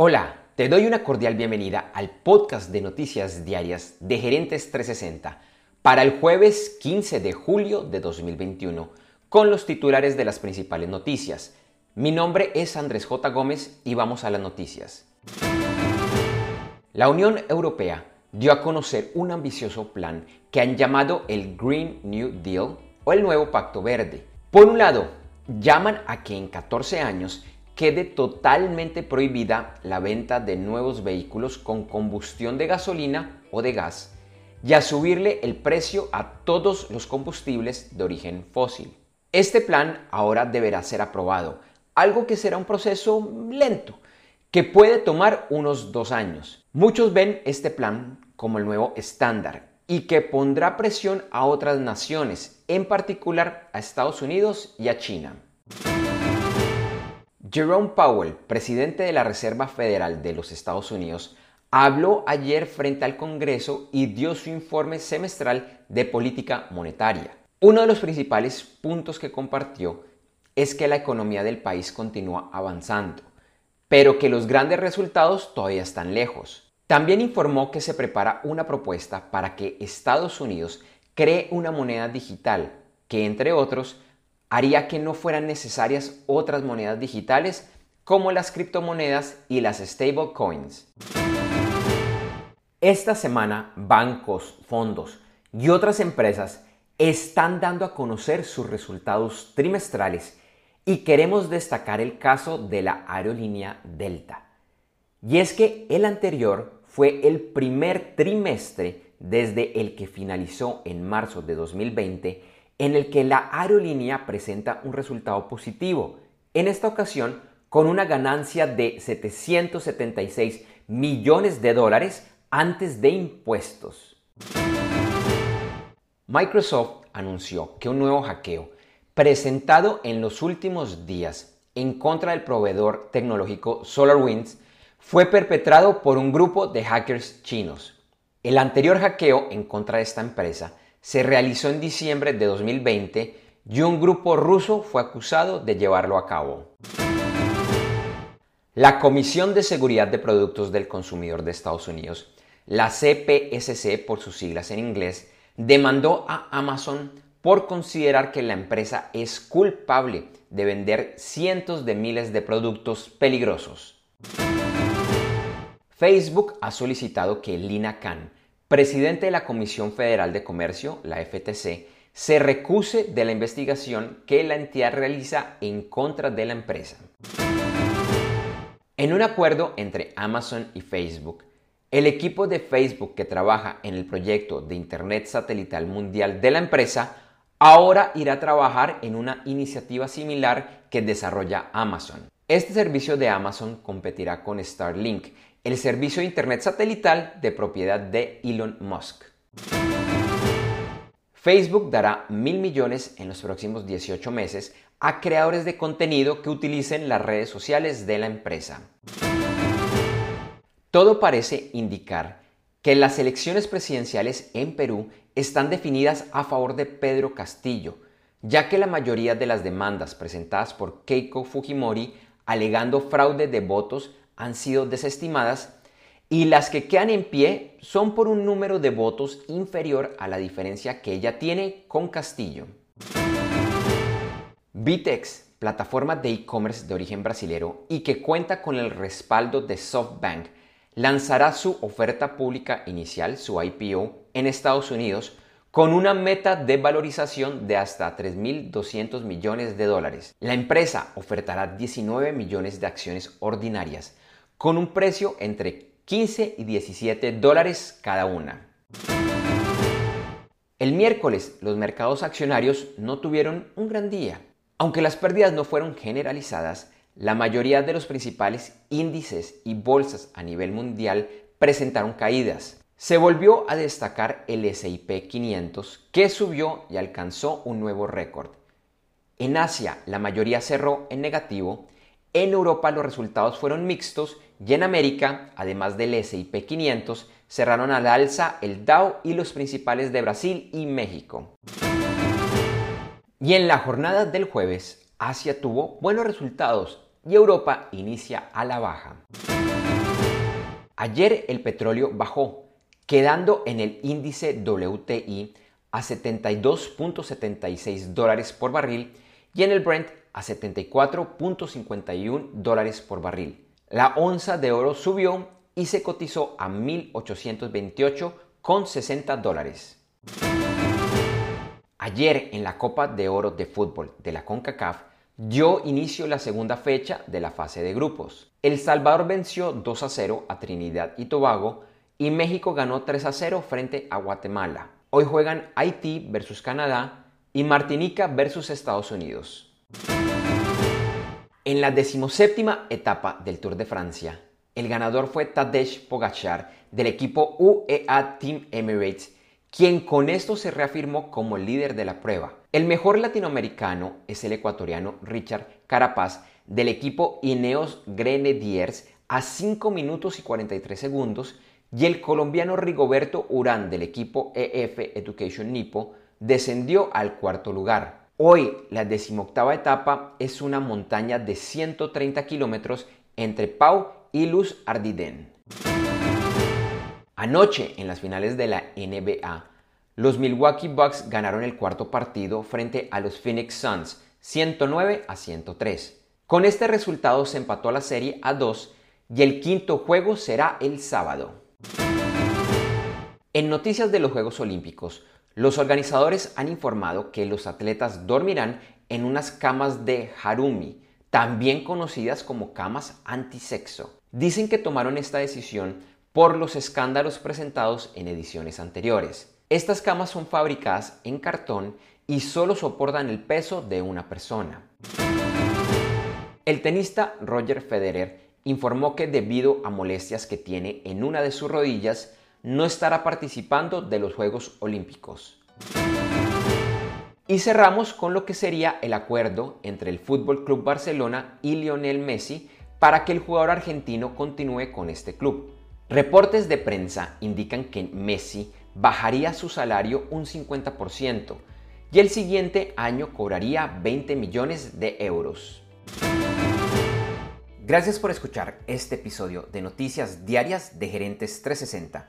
Hola, te doy una cordial bienvenida al podcast de noticias diarias de Gerentes 360 para el jueves 15 de julio de 2021 con los titulares de las principales noticias. Mi nombre es Andrés J. Gómez y vamos a las noticias. La Unión Europea dio a conocer un ambicioso plan que han llamado el Green New Deal o el Nuevo Pacto Verde. Por un lado, llaman a que en 14 años quede totalmente prohibida la venta de nuevos vehículos con combustión de gasolina o de gas y a subirle el precio a todos los combustibles de origen fósil. Este plan ahora deberá ser aprobado, algo que será un proceso lento, que puede tomar unos dos años. Muchos ven este plan como el nuevo estándar y que pondrá presión a otras naciones, en particular a Estados Unidos y a China. Jerome Powell, presidente de la Reserva Federal de los Estados Unidos, habló ayer frente al Congreso y dio su informe semestral de política monetaria. Uno de los principales puntos que compartió es que la economía del país continúa avanzando, pero que los grandes resultados todavía están lejos. También informó que se prepara una propuesta para que Estados Unidos cree una moneda digital que, entre otros, haría que no fueran necesarias otras monedas digitales como las criptomonedas y las stablecoins. Esta semana, bancos, fondos y otras empresas están dando a conocer sus resultados trimestrales y queremos destacar el caso de la aerolínea Delta. Y es que el anterior fue el primer trimestre desde el que finalizó en marzo de 2020 en el que la aerolínea presenta un resultado positivo, en esta ocasión con una ganancia de 776 millones de dólares antes de impuestos. Microsoft anunció que un nuevo hackeo presentado en los últimos días en contra del proveedor tecnológico SolarWinds fue perpetrado por un grupo de hackers chinos. El anterior hackeo en contra de esta empresa se realizó en diciembre de 2020 y un grupo ruso fue acusado de llevarlo a cabo. La Comisión de Seguridad de Productos del Consumidor de Estados Unidos, la CPSC por sus siglas en inglés, demandó a Amazon por considerar que la empresa es culpable de vender cientos de miles de productos peligrosos. Facebook ha solicitado que Lina Khan, presidente de la Comisión Federal de Comercio, la FTC, se recuse de la investigación que la entidad realiza en contra de la empresa. En un acuerdo entre Amazon y Facebook, el equipo de Facebook que trabaja en el proyecto de Internet satelital mundial de la empresa ahora irá a trabajar en una iniciativa similar que desarrolla Amazon. Este servicio de Amazon competirá con Starlink, el servicio de Internet satelital de propiedad de Elon Musk. Facebook dará mil millones en los próximos 18 meses a creadores de contenido que utilicen las redes sociales de la empresa. Todo parece indicar que las elecciones presidenciales en Perú están definidas a favor de Pedro Castillo, ya que la mayoría de las demandas presentadas por Keiko Fujimori alegando fraude de votos han sido desestimadas y las que quedan en pie son por un número de votos inferior a la diferencia que ella tiene con Castillo. Vitex, plataforma de e-commerce de origen brasilero y que cuenta con el respaldo de SoftBank, lanzará su oferta pública inicial, su IPO, en Estados Unidos con una meta de valorización de hasta 3.200 millones de dólares. La empresa ofertará 19 millones de acciones ordinarias, con un precio entre 15 y 17 dólares cada una. El miércoles los mercados accionarios no tuvieron un gran día. Aunque las pérdidas no fueron generalizadas, la mayoría de los principales índices y bolsas a nivel mundial presentaron caídas. Se volvió a destacar el SIP 500 que subió y alcanzó un nuevo récord. En Asia la mayoría cerró en negativo, en Europa los resultados fueron mixtos y en América, además del S&P 500, cerraron al alza el Dow y los principales de Brasil y México. Y en la jornada del jueves, Asia tuvo buenos resultados y Europa inicia a la baja. Ayer el petróleo bajó, quedando en el índice WTI a 72.76 dólares por barril y en el Brent a 74.51 dólares por barril. La onza de oro subió y se cotizó a 1.828,60 dólares. Ayer en la Copa de Oro de Fútbol de la CONCACAF dio inicio la segunda fecha de la fase de grupos. El Salvador venció 2 a 0 a Trinidad y Tobago y México ganó 3 a 0 frente a Guatemala. Hoy juegan Haití versus Canadá y Martinica versus Estados Unidos. En la decimoséptima etapa del Tour de Francia, el ganador fue Tadej Pogachar del equipo UEA Team Emirates, quien con esto se reafirmó como líder de la prueba. El mejor latinoamericano es el ecuatoriano Richard Carapaz del equipo Ineos Grenadiers a 5 minutos y 43 segundos y el colombiano Rigoberto Urán del equipo EF Education Nipo descendió al cuarto lugar. Hoy la decimoctava etapa es una montaña de 130 kilómetros entre Pau y Luz Ardiden. Anoche en las finales de la NBA, los Milwaukee Bucks ganaron el cuarto partido frente a los Phoenix Suns 109 a 103. Con este resultado se empató la serie a 2 y el quinto juego será el sábado. En noticias de los Juegos Olímpicos, los organizadores han informado que los atletas dormirán en unas camas de Harumi, también conocidas como camas antisexo. Dicen que tomaron esta decisión por los escándalos presentados en ediciones anteriores. Estas camas son fabricadas en cartón y solo soportan el peso de una persona. El tenista Roger Federer informó que debido a molestias que tiene en una de sus rodillas, no estará participando de los Juegos Olímpicos. Y cerramos con lo que sería el acuerdo entre el Fútbol Club Barcelona y Lionel Messi para que el jugador argentino continúe con este club. Reportes de prensa indican que Messi bajaría su salario un 50% y el siguiente año cobraría 20 millones de euros. Gracias por escuchar este episodio de Noticias Diarias de Gerentes 360